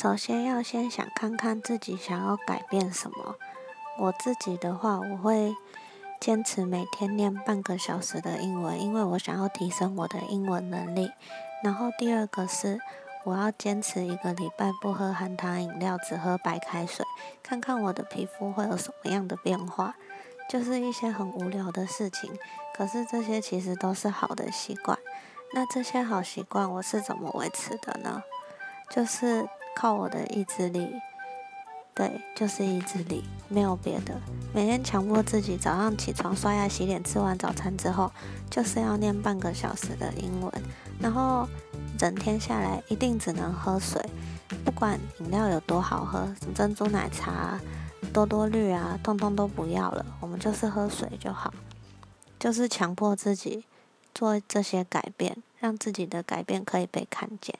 首先要先想看看自己想要改变什么。我自己的话，我会坚持每天念半个小时的英文，因为我想要提升我的英文能力。然后第二个是，我要坚持一个礼拜不喝含糖饮料，只喝白开水，看看我的皮肤会有什么样的变化。就是一些很无聊的事情，可是这些其实都是好的习惯。那这些好习惯我是怎么维持的呢？就是靠我的意志力。对，就是意志力，没有别的。每天强迫自己早上起床、刷牙、洗脸、吃完早餐之后，就是要念半个小时的英文。然后整天下来，一定只能喝水，不管饮料有多好喝，什么珍珠奶茶、多多绿啊，通通都不要了。我们就是喝水就好，就是强迫自己做这些改变，让自己的改变可以被看见。